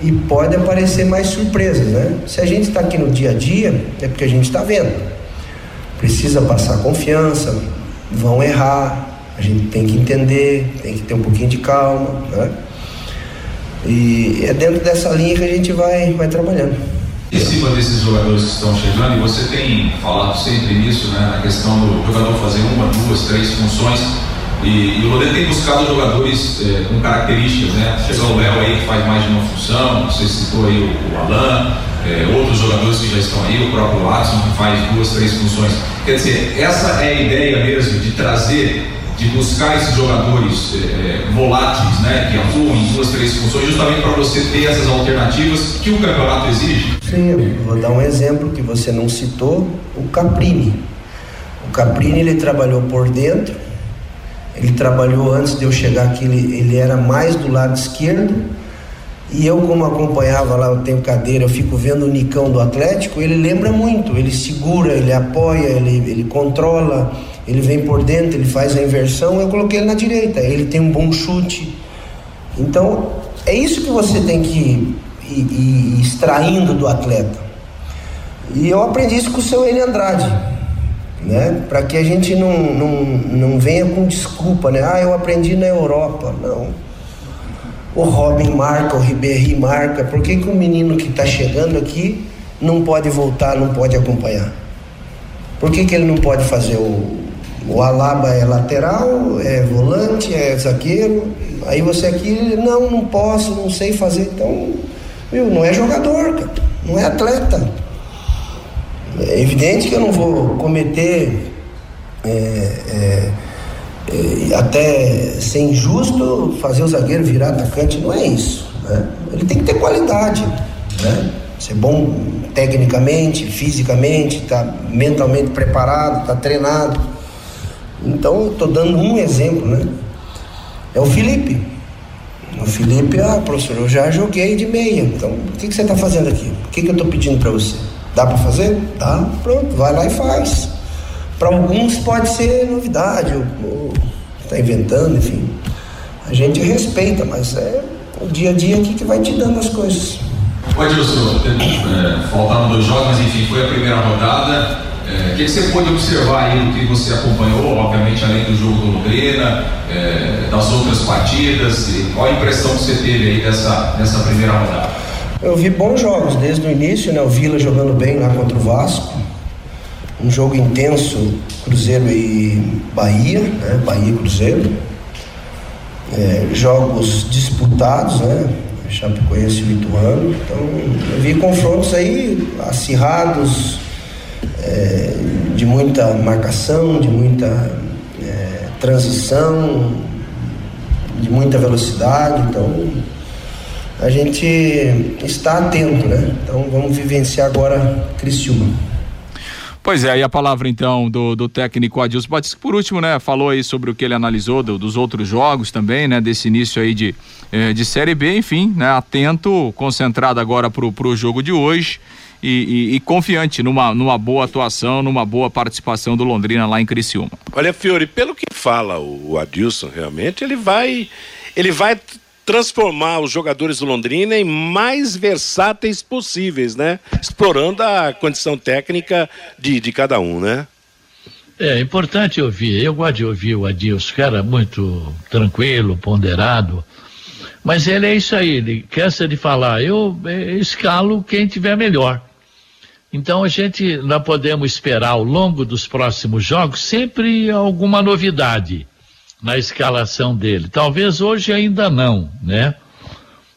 e pode aparecer mais surpresas, né? Se a gente está aqui no dia a dia, é porque a gente está vendo. Precisa passar confiança, vão errar, a gente tem que entender, tem que ter um pouquinho de calma, né? E é dentro dessa linha que a gente vai, vai trabalhando. Em cima desses jogadores que estão chegando, e você tem falado sempre nisso, né, na questão do jogador fazer uma, duas, três funções, e, e o Lorena tem buscado jogadores é, com características, né? Chegou o Léo aí que faz mais de uma função, você citou aí o, o Alain, é, outros jogadores que já estão aí, o próprio Watson que faz duas, três funções. Quer dizer, essa é a ideia mesmo de trazer de buscar esses jogadores é, voláteis, né, que atuam em duas, três funções, justamente para você ter essas alternativas que o campeonato exige? Sim, vou dar um exemplo que você não citou, o Caprini. O Caprini ele trabalhou por dentro, ele trabalhou antes de eu chegar aqui, ele, ele era mais do lado esquerdo, e eu, como acompanhava lá, eu tenho cadeira, eu fico vendo o Nicão do Atlético, ele lembra muito, ele segura, ele apoia, ele, ele controla ele vem por dentro, ele faz a inversão, eu coloquei ele na direita, ele tem um bom chute. Então, é isso que você tem que ir, ir, ir extraindo do atleta. E eu aprendi isso com o seu Eli Andrade, né? Para que a gente não, não, não venha com desculpa, né? Ah, eu aprendi na Europa. Não. O Robin marca, o Ribéry marca. Por que, que o menino que está chegando aqui não pode voltar, não pode acompanhar? Por que, que ele não pode fazer o, o Alaba é lateral, é volante, é zagueiro, aí você aqui, não, não posso, não sei fazer, então, viu, não é jogador, não é atleta. É evidente que eu não vou cometer é, é, é, até ser injusto fazer o zagueiro virar atacante, não é isso. Né? Ele tem que ter qualidade, né? ser bom tecnicamente, fisicamente, tá mentalmente preparado, tá treinado. Então estou dando um exemplo, né? É o Felipe. O Felipe, ah, professor, eu já joguei de meia. Então, o que, que você está fazendo aqui? O que, que eu estou pedindo para você? Dá para fazer? Dá, pronto, vai lá e faz. Para alguns pode ser novidade, ou, ou tá inventando, enfim. A gente respeita, mas é o dia a dia aqui que vai te dando as coisas. Ô Edilson, é, faltaram dois jogos, enfim, foi a primeira rodada. É, o que, você pôde observar aí do que você acompanhou, obviamente, além do jogo do Londrina, é, das outras partidas? qual a impressão que você teve aí dessa, dessa primeira rodada? Eu vi bons jogos desde o início, né? O Vila jogando bem lá contra o Vasco. Um jogo intenso, Cruzeiro e Bahia, né? Bahia e Cruzeiro. É, jogos disputados, né? Chapecoense e Ituano. Então, eu vi confrontos aí acirrados, é, de muita marcação, de muita é, transição, de muita velocidade. Então, a gente está atento, né? Então, vamos vivenciar agora Criciúma. Pois é, aí a palavra então do, do técnico Adilson Batista, por último, né, falou aí sobre o que ele analisou do, dos outros jogos também, né, desse início aí de, eh, de Série B, enfim, né, atento, concentrado agora pro, pro jogo de hoje e, e, e, confiante numa, numa boa atuação, numa boa participação do Londrina lá em Criciúma. Olha, Fiore, pelo que fala o, Adilson, realmente, ele vai, ele vai transformar os jogadores do Londrina em mais versáteis possíveis, né? Explorando a condição técnica de, de cada um, né? É importante ouvir. Eu gosto de ouvir o Adilson, cara muito tranquilo, ponderado. Mas ele é isso aí, ele cansa de falar. Eu, eu escalo quem tiver melhor. Então a gente não podemos esperar ao longo dos próximos jogos sempre alguma novidade na escalação dele. Talvez hoje ainda não, né?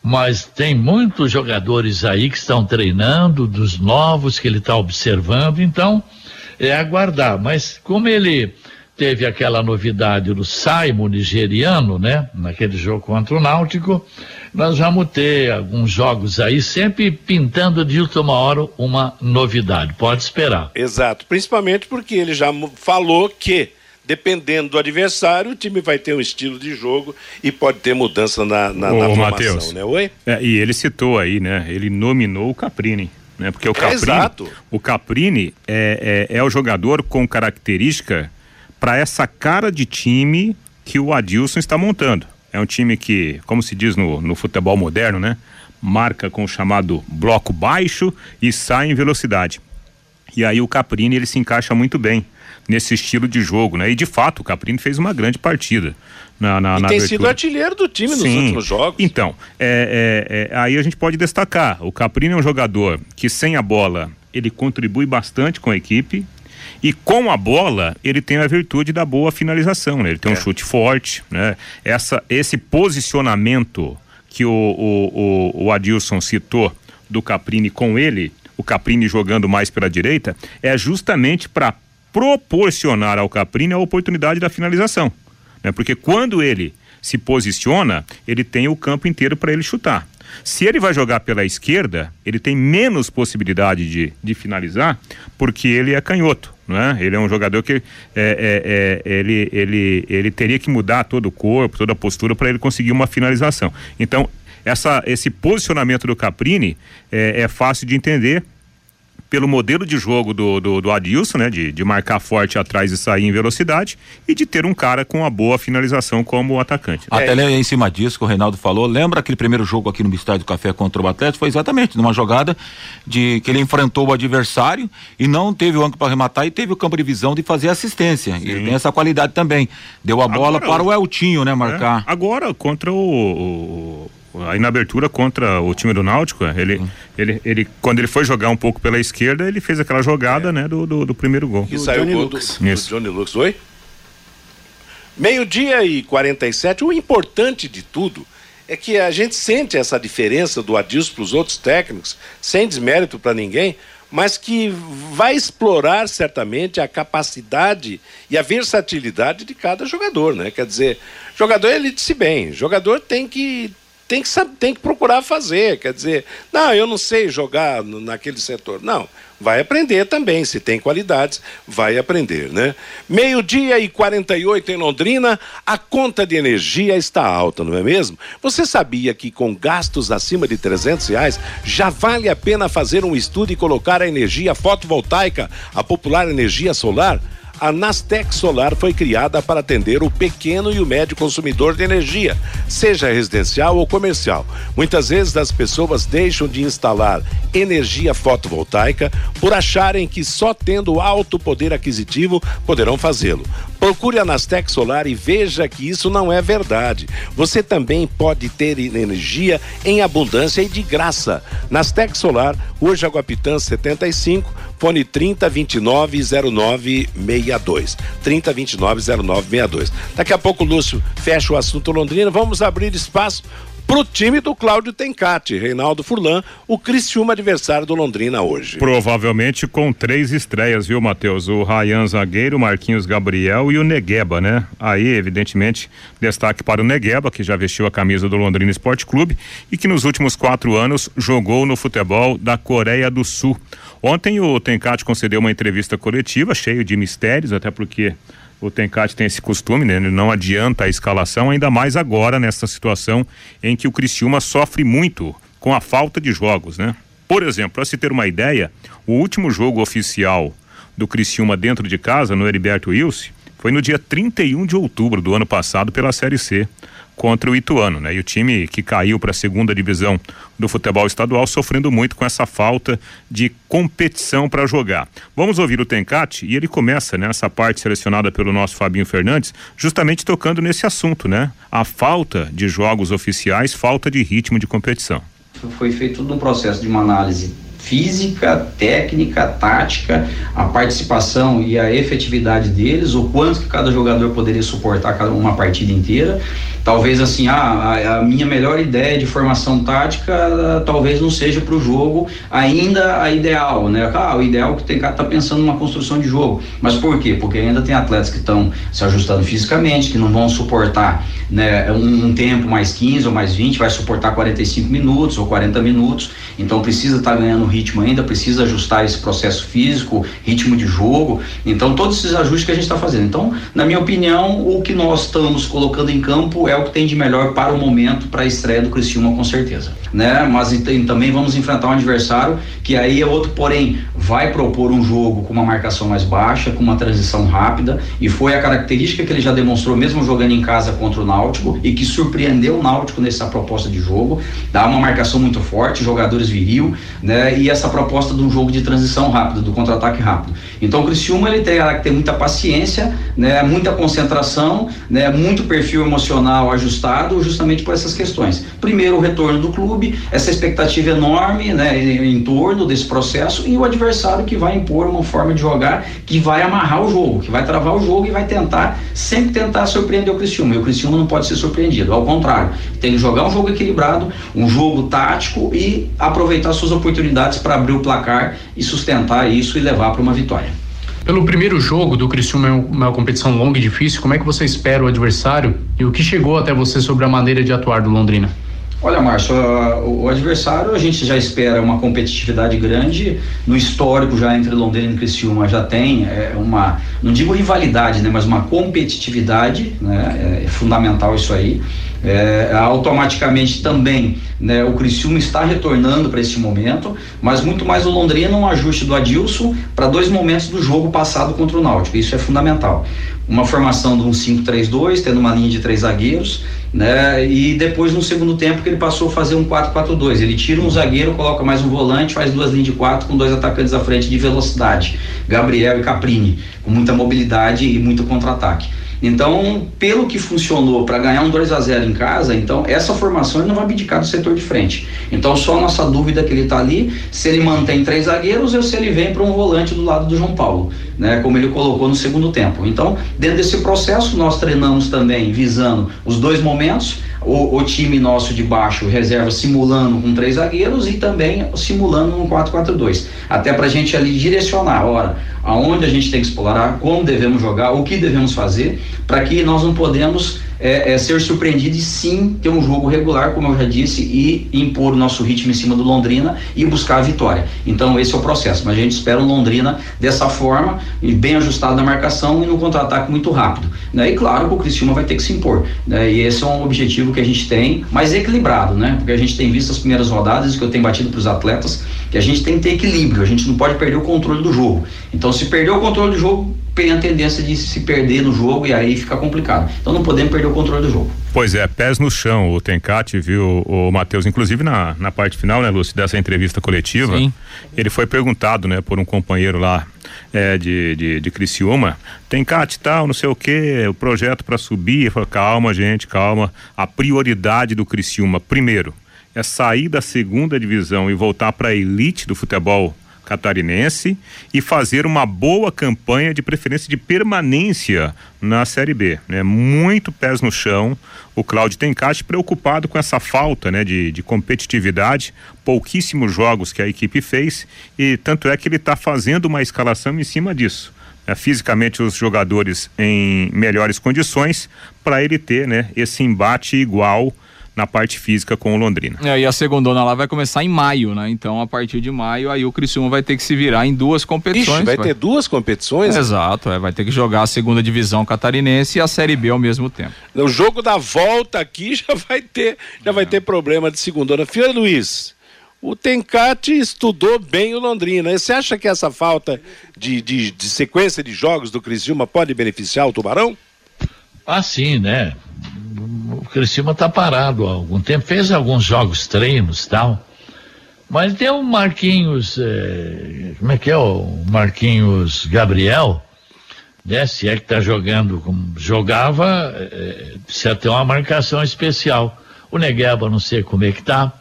Mas tem muitos jogadores aí que estão treinando, dos novos que ele está observando, então é aguardar. Mas como ele teve aquela novidade do Saimo nigeriano, né? Naquele jogo contra o Náutico, nós vamos ter alguns jogos aí, sempre pintando de última hora uma novidade. Pode esperar. Exato, principalmente porque ele já falou que dependendo do adversário, o time vai ter um estilo de jogo e pode ter mudança na, na, Ô, na formação, Mateus, né? Oi? É, e ele citou aí, né? Ele nominou o Caprini. Né? Porque o é, Caprini, exato. o Caprini é, é, é o jogador com característica para essa cara de time que o Adilson está montando. É um time que, como se diz no, no futebol moderno, né? Marca com o chamado bloco baixo e sai em velocidade. E aí o Caprini ele se encaixa muito bem nesse estilo de jogo, né? E de fato, o Caprini fez uma grande partida. Na, na, e na tem abertura. sido artilheiro do time Sim. nos últimos jogos. Então, é, é, é, aí a gente pode destacar: o Caprini é um jogador que, sem a bola, ele contribui bastante com a equipe. E com a bola, ele tem a virtude da boa finalização, né? Ele tem um é. chute forte, né? Essa, esse posicionamento que o, o, o, o Adilson citou do Caprini com ele, o Caprini jogando mais pela direita, é justamente para proporcionar ao Caprini a oportunidade da finalização. Né? Porque quando ele se posiciona, ele tem o campo inteiro para ele chutar. Se ele vai jogar pela esquerda, ele tem menos possibilidade de, de finalizar, porque ele é canhoto, não é? Ele é um jogador que é, é, é, ele, ele, ele teria que mudar todo o corpo, toda a postura para ele conseguir uma finalização. Então, essa, esse posicionamento do Caprini é, é fácil de entender pelo modelo de jogo do, do, do Adilson, né? De, de marcar forte atrás e sair em velocidade e de ter um cara com uma boa finalização como atacante. Até é. em cima disso que o Reinaldo falou, lembra aquele primeiro jogo aqui no Estádio do Café contra o Atlético? Foi exatamente numa jogada de que ele enfrentou o adversário e não teve o ângulo para arrematar e teve o campo de visão de fazer assistência. Sim. Ele tem essa qualidade também. Deu a bola Agora, para o Eltinho, né, marcar. É. Agora, contra o, o Aí na abertura contra o time do Náutico, ele, ele, ele, quando ele foi jogar um pouco pela esquerda, ele fez aquela jogada, né, do, do, do primeiro gol. Que saiu o gol do, do Johnny Lucas. Oi? Meio-dia e 47. O importante de tudo é que a gente sente essa diferença do Adilson para os outros técnicos, sem desmérito para ninguém, mas que vai explorar certamente a capacidade e a versatilidade de cada jogador, né? Quer dizer, jogador ele disse bem, jogador tem que tem que saber, tem que procurar fazer, quer dizer, não, eu não sei jogar no, naquele setor. Não, vai aprender também, se tem qualidades, vai aprender, né? Meio-dia e 48 em Londrina, a conta de energia está alta, não é mesmo? Você sabia que com gastos acima de 300 reais já vale a pena fazer um estudo e colocar a energia fotovoltaica, a popular energia solar? A Nastec Solar foi criada para atender o pequeno e o médio consumidor de energia, seja residencial ou comercial. Muitas vezes as pessoas deixam de instalar energia fotovoltaica por acharem que só tendo alto poder aquisitivo poderão fazê-lo. Procure a Nastec Solar e veja que isso não é verdade. Você também pode ter energia em abundância e de graça. Nastec Solar, hoje Aguapitã 75, fone 3029 0962. 3029 0962. Daqui a pouco Lúcio fecha o assunto Londrina. Vamos abrir espaço pro time do Cláudio Tencati, Reinaldo Furlan, o Criciúma adversário do Londrina hoje. Provavelmente com três estreias, viu, Matheus? O Rayan Zagueiro, Marquinhos Gabriel e o Negueba, né? Aí, evidentemente, destaque para o Negueba, que já vestiu a camisa do Londrina Esporte Clube e que nos últimos quatro anos jogou no futebol da Coreia do Sul. Ontem o Tencati concedeu uma entrevista coletiva, cheio de mistérios, até porque o Tencate tem esse costume, né? Ele não adianta a escalação, ainda mais agora nessa situação em que o Criciúma sofre muito com a falta de jogos, né? Por exemplo, para se ter uma ideia, o último jogo oficial do Criciúma dentro de casa, no Heriberto Wilson, foi no dia 31 de outubro do ano passado pela Série C contra o Ituano, né? E o time que caiu para a segunda divisão do futebol estadual sofrendo muito com essa falta de competição para jogar. Vamos ouvir o Tencate e ele começa nessa né, parte selecionada pelo nosso Fabinho Fernandes, justamente tocando nesse assunto, né? A falta de jogos oficiais, falta de ritmo de competição. Foi feito todo um processo de uma análise física, técnica, tática, a participação e a efetividade deles, o quanto que cada jogador poderia suportar uma partida inteira talvez assim, ah, a, minha melhor ideia de formação tática talvez não seja para o jogo ainda a ideal, né? Ah, o ideal que tem cara tá pensando numa construção de jogo. Mas por quê? Porque ainda tem atletas que estão se ajustando fisicamente, que não vão suportar né, um, um, tempo mais 15 ou mais 20, vai suportar 45 minutos ou 40 minutos. Então precisa estar tá ganhando ritmo ainda, precisa ajustar esse processo físico, ritmo de jogo. Então todos esses ajustes que a gente está fazendo. Então, na minha opinião, o que nós estamos colocando em campo é o que tem de melhor para o momento, para a estreia do Criciúma, com certeza. Né? Mas também vamos enfrentar um adversário que aí é outro, porém, vai propor um jogo com uma marcação mais baixa, com uma transição rápida, e foi a característica que ele já demonstrou, mesmo jogando em casa contra o Náutico, e que surpreendeu o Náutico nessa proposta de jogo. Dá uma marcação muito forte, jogadores viril, né? E essa proposta de um jogo de transição rápida, do contra-ataque rápido. Então o Criciúma ele tem que ter muita paciência, né? Muita concentração, né? Muito perfil emocional ajustado justamente por essas questões. Primeiro, o retorno do clube, essa expectativa enorme né, em, em torno desse processo e o adversário que vai impor uma forma de jogar que vai amarrar o jogo, que vai travar o jogo e vai tentar, sempre tentar surpreender o Cristiúma. E o Cristiúma não pode ser surpreendido, ao contrário, tem que jogar um jogo equilibrado, um jogo tático e aproveitar suas oportunidades para abrir o placar e sustentar isso e levar para uma vitória. Pelo primeiro jogo do Criciúma, uma competição longa e difícil, como é que você espera o adversário e o que chegou até você sobre a maneira de atuar do Londrina? Olha, Márcio, o adversário a gente já espera uma competitividade grande. No histórico já entre Londrina e Criciúma já tem é, uma, não digo rivalidade, né, mas uma competitividade, né, é fundamental isso aí. É, automaticamente também né, o Criciúma está retornando para esse momento, mas muito mais o Londrina um ajuste do Adilson para dois momentos do jogo passado contra o Náutico. Isso é fundamental. Uma formação de um 5-3-2, tendo uma linha de três zagueiros, né? E depois no segundo tempo que ele passou a fazer um 4-4-2. Ele tira um zagueiro, coloca mais um volante, faz duas linhas de quatro com dois atacantes à frente de velocidade, Gabriel e Caprini, com muita mobilidade e muito contra-ataque. Então, pelo que funcionou para ganhar um 2 a 0 em casa, então essa formação ele não vai abdicar do setor de frente. Então, só a nossa dúvida é que ele está ali, se ele mantém três zagueiros ou se ele vem para um volante do lado do João Paulo, né, como ele colocou no segundo tempo. Então, dentro desse processo, nós treinamos também visando os dois momentos, o, o, time nosso de baixo, reserva, simulando com três zagueiros e também simulando um 4-4-2. Até para a gente ali direcionar, ora, aonde a gente tem que explorar, como devemos jogar, o que devemos fazer, para que nós não podemos é, é, ser surpreendido e sim ter um jogo regular, como eu já disse, e impor o nosso ritmo em cima do Londrina e buscar a vitória. Então esse é o processo, mas a gente espera o Londrina dessa forma, bem ajustado na marcação e no contra-ataque muito rápido. Né? E claro que o Criciúma vai ter que se impor. Né? E esse é um objetivo que a gente tem, mas equilibrado, né? Porque a gente tem visto as primeiras rodadas que eu tenho batido para os atletas, que a gente tem que ter equilíbrio, a gente não pode perder o controle do jogo. Então se perder o controle do jogo, tem a tendência de se perder no jogo e aí fica complicado. Então não podemos perder o controle do jogo. Pois é, pés no chão. O Tencate viu o Matheus, inclusive na, na parte final, né, Lúcio, dessa entrevista coletiva. Sim. Ele foi perguntado, né, por um companheiro lá é, de, de, de Criciúma. Tencate tal, não sei o que, o projeto para subir. Ele falou, calma, gente, calma. A prioridade do Criciúma, primeiro, é sair da segunda divisão e voltar para a elite do futebol catarinense e fazer uma boa campanha de preferência de permanência na Série B. Né? Muito pés no chão. O Cláudio Tencate preocupado com essa falta né, de, de competitividade, pouquíssimos jogos que a equipe fez e tanto é que ele está fazendo uma escalação em cima disso. É, fisicamente os jogadores em melhores condições para ele ter né, esse embate igual na parte física com o Londrina. É, e a segunda lá vai começar em maio, né? Então, a partir de maio, aí o Criciúma vai ter que se virar em duas competições. Ixi, vai, vai, ter duas competições? Exato, é, vai ter que jogar a segunda divisão catarinense e a Série B ao mesmo tempo. O jogo da volta aqui já vai ter, já é. vai ter problema de segunda. Filha Luiz, o Tencate estudou bem o Londrina. Você acha que essa falta de, de, de sequência de jogos do Criciúma pode beneficiar o Tubarão? Ah, sim, né? o Criciúma está parado há algum tempo, fez alguns jogos treinos tal, mas tem o Marquinhos, é, como é que é o Marquinhos Gabriel, né? Se é que está jogando como jogava, é, precisa ter uma marcação especial. O Negueba não sei como é que tá.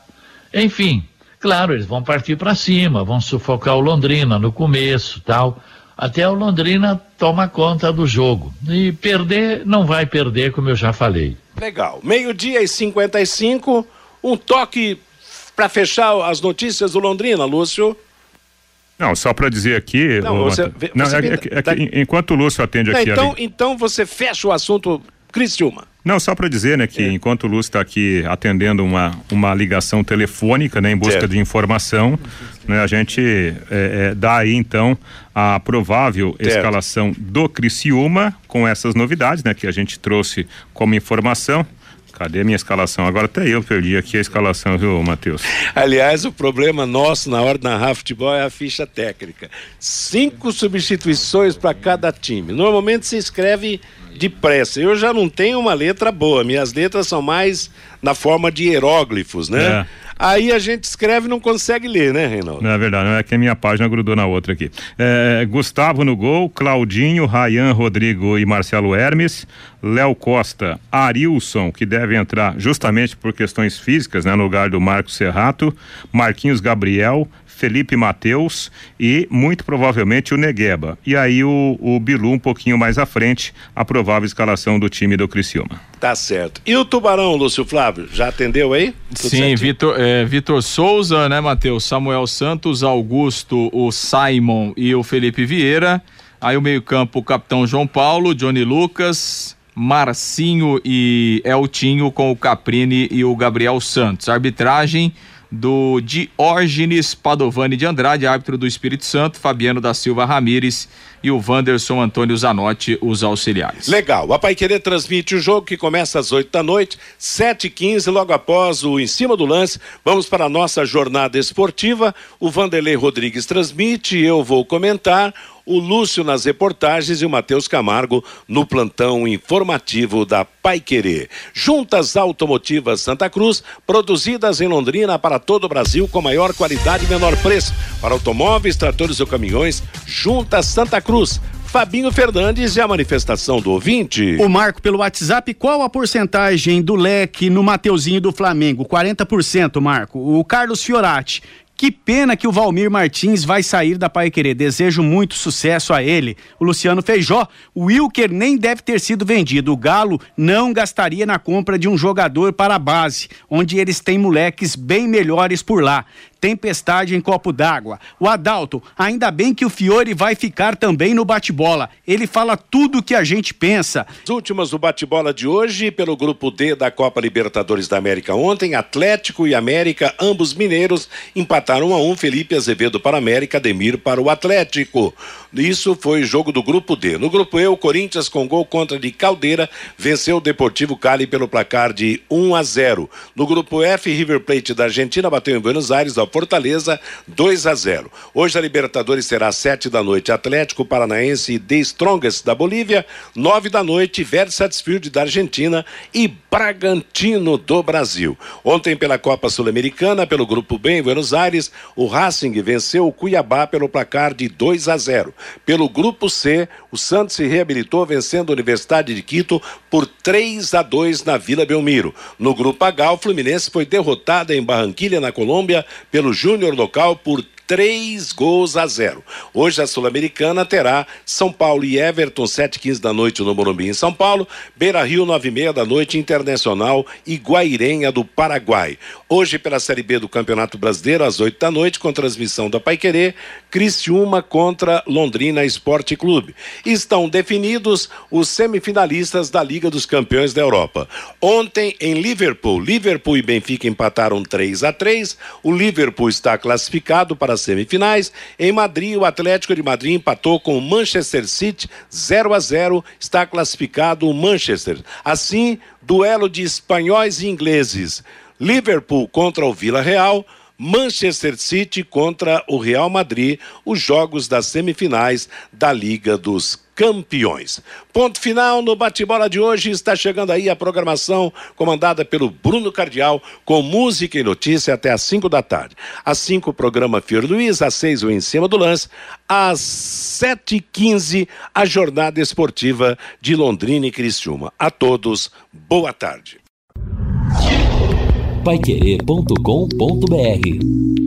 Enfim, claro, eles vão partir para cima, vão sufocar o Londrina no começo tal até o Londrina toma conta do jogo. E perder, não vai perder, como eu já falei. Legal. Meio-dia e 55, um toque para fechar as notícias do Londrina, Lúcio. Não, só para dizer aqui. Não, você, não é, é, enquanto o Lúcio atende não, aqui. Então, ali... então você fecha o assunto Criciúma. Não, só para dizer, né, que é. enquanto o Lúcio está aqui atendendo uma, uma ligação telefônica, né, em busca certo. de informação, né, a gente é, é, dá aí então a provável certo. escalação do Criciúma com essas novidades, né, que a gente trouxe como informação. Cadê a minha escalação? Agora até eu perdi aqui a escalação, viu, Matheus? Aliás, o problema nosso na hora de narrar futebol é a ficha técnica. Cinco substituições para cada time. Normalmente se escreve depressa. Eu já não tenho uma letra boa, minhas letras são mais na forma de hieróglifos, né? É. Aí a gente escreve e não consegue ler, né, Reinaldo? Não é verdade, não é que a minha página grudou na outra aqui. É, Gustavo no gol, Claudinho, Rayan, Rodrigo e Marcelo Hermes, Léo Costa, Arilson, que deve entrar justamente por questões físicas, né, no lugar do Marcos Serrato, Marquinhos Gabriel, Felipe Mateus e muito provavelmente o Negueba. E aí o, o Bilu um pouquinho mais à frente, a provável escalação do time do Criciúma. Tá certo. E o Tubarão, Lúcio Flávio, já atendeu aí? Tudo Sim, Vitor, é, Vitor Souza, né, Matheus? Samuel Santos, Augusto, o Simon e o Felipe Vieira. Aí o meio-campo, o capitão João Paulo, Johnny Lucas, Marcinho e Eltinho com o Caprini e o Gabriel Santos. Arbitragem do Diógenes Padovani de Andrade, árbitro do Espírito Santo, Fabiano da Silva Ramires e o Wanderson Antônio Zanotti, os auxiliares. Legal. A Pai Querer transmite o jogo que começa às 8 da noite, 7 e 15 logo após o Em Cima do Lance. Vamos para a nossa jornada esportiva. O Vanderlei Rodrigues transmite, eu vou comentar o Lúcio nas reportagens e o Matheus Camargo no plantão informativo da Pai Querer. Juntas Automotivas Santa Cruz, produzidas em Londrina para todo o Brasil com maior qualidade e menor preço. Para automóveis, tratores ou caminhões, Juntas Santa Cruz Fabinho Fernandes e a manifestação do ouvinte. O Marco pelo WhatsApp, qual a porcentagem do leque no Mateuzinho do Flamengo? 40%, Marco. O Carlos Fiorati. Que pena que o Valmir Martins vai sair da Pai Querer. Desejo muito sucesso a ele. O Luciano Feijó, o Wilker nem deve ter sido vendido. O Galo não gastaria na compra de um jogador para a base, onde eles têm moleques bem melhores por lá. Tempestade em copo d'água. O Adalto, ainda bem que o Fiore vai ficar também no bate-bola. Ele fala tudo o que a gente pensa. As últimas do bate-bola de hoje, pelo grupo D da Copa Libertadores da América ontem, Atlético e América, ambos mineiros, empataram 1 a 1 Felipe Azevedo para América, Demir para o Atlético. Isso foi jogo do grupo D. No grupo E, o Corinthians com gol contra de Caldeira venceu o Deportivo Cali pelo placar de 1 a 0. No grupo F, River Plate da Argentina bateu em Buenos Aires ao Fortaleza 2 a 0. Hoje a Libertadores será às 7 da noite, Atlético Paranaense e The Strongest da Bolívia, 9 da noite, Versatsfield da Argentina e Bragantino do Brasil. Ontem pela Copa Sul-Americana, pelo grupo B em Buenos Aires, o Racing venceu o Cuiabá pelo placar de 2 a 0. Pelo grupo C, o Santos se reabilitou vencendo a Universidade de Quito por 3 a 2 na Vila Belmiro. No grupo H, o Fluminense foi derrotado em Barranquilha, na Colômbia, pelo Júnior local por três gols a zero. Hoje a Sul-Americana terá São Paulo e Everton, 7 15 da noite no Morumbi em São Paulo, Beira Rio, 9 e meia da noite, Internacional e Guairenha do Paraguai. Hoje pela Série B do Campeonato Brasileiro, às 8 da noite, com transmissão da Paiquerê, Criciúma contra Londrina Esporte Clube. Estão definidos os semifinalistas da Liga dos Campeões da Europa. Ontem em Liverpool, Liverpool e Benfica empataram 3 a 3 O Liverpool está classificado para as semifinais. Em Madrid, o Atlético de Madrid empatou com o Manchester City 0 a 0. Está classificado o Manchester. Assim, duelo de espanhóis e ingleses. Liverpool contra o Vila Real. Manchester City contra o Real Madrid, os jogos das semifinais da Liga dos Campeões. Ponto final no bate-bola de hoje. Está chegando aí a programação comandada pelo Bruno Cardial, com música e notícia até às 5 da tarde. Às 5, o programa Fior Luiz, às 6, o Em Cima do Lance. Às 7h15, a jornada esportiva de Londrina e Criciúma. A todos, boa tarde. Paiquerê.com.br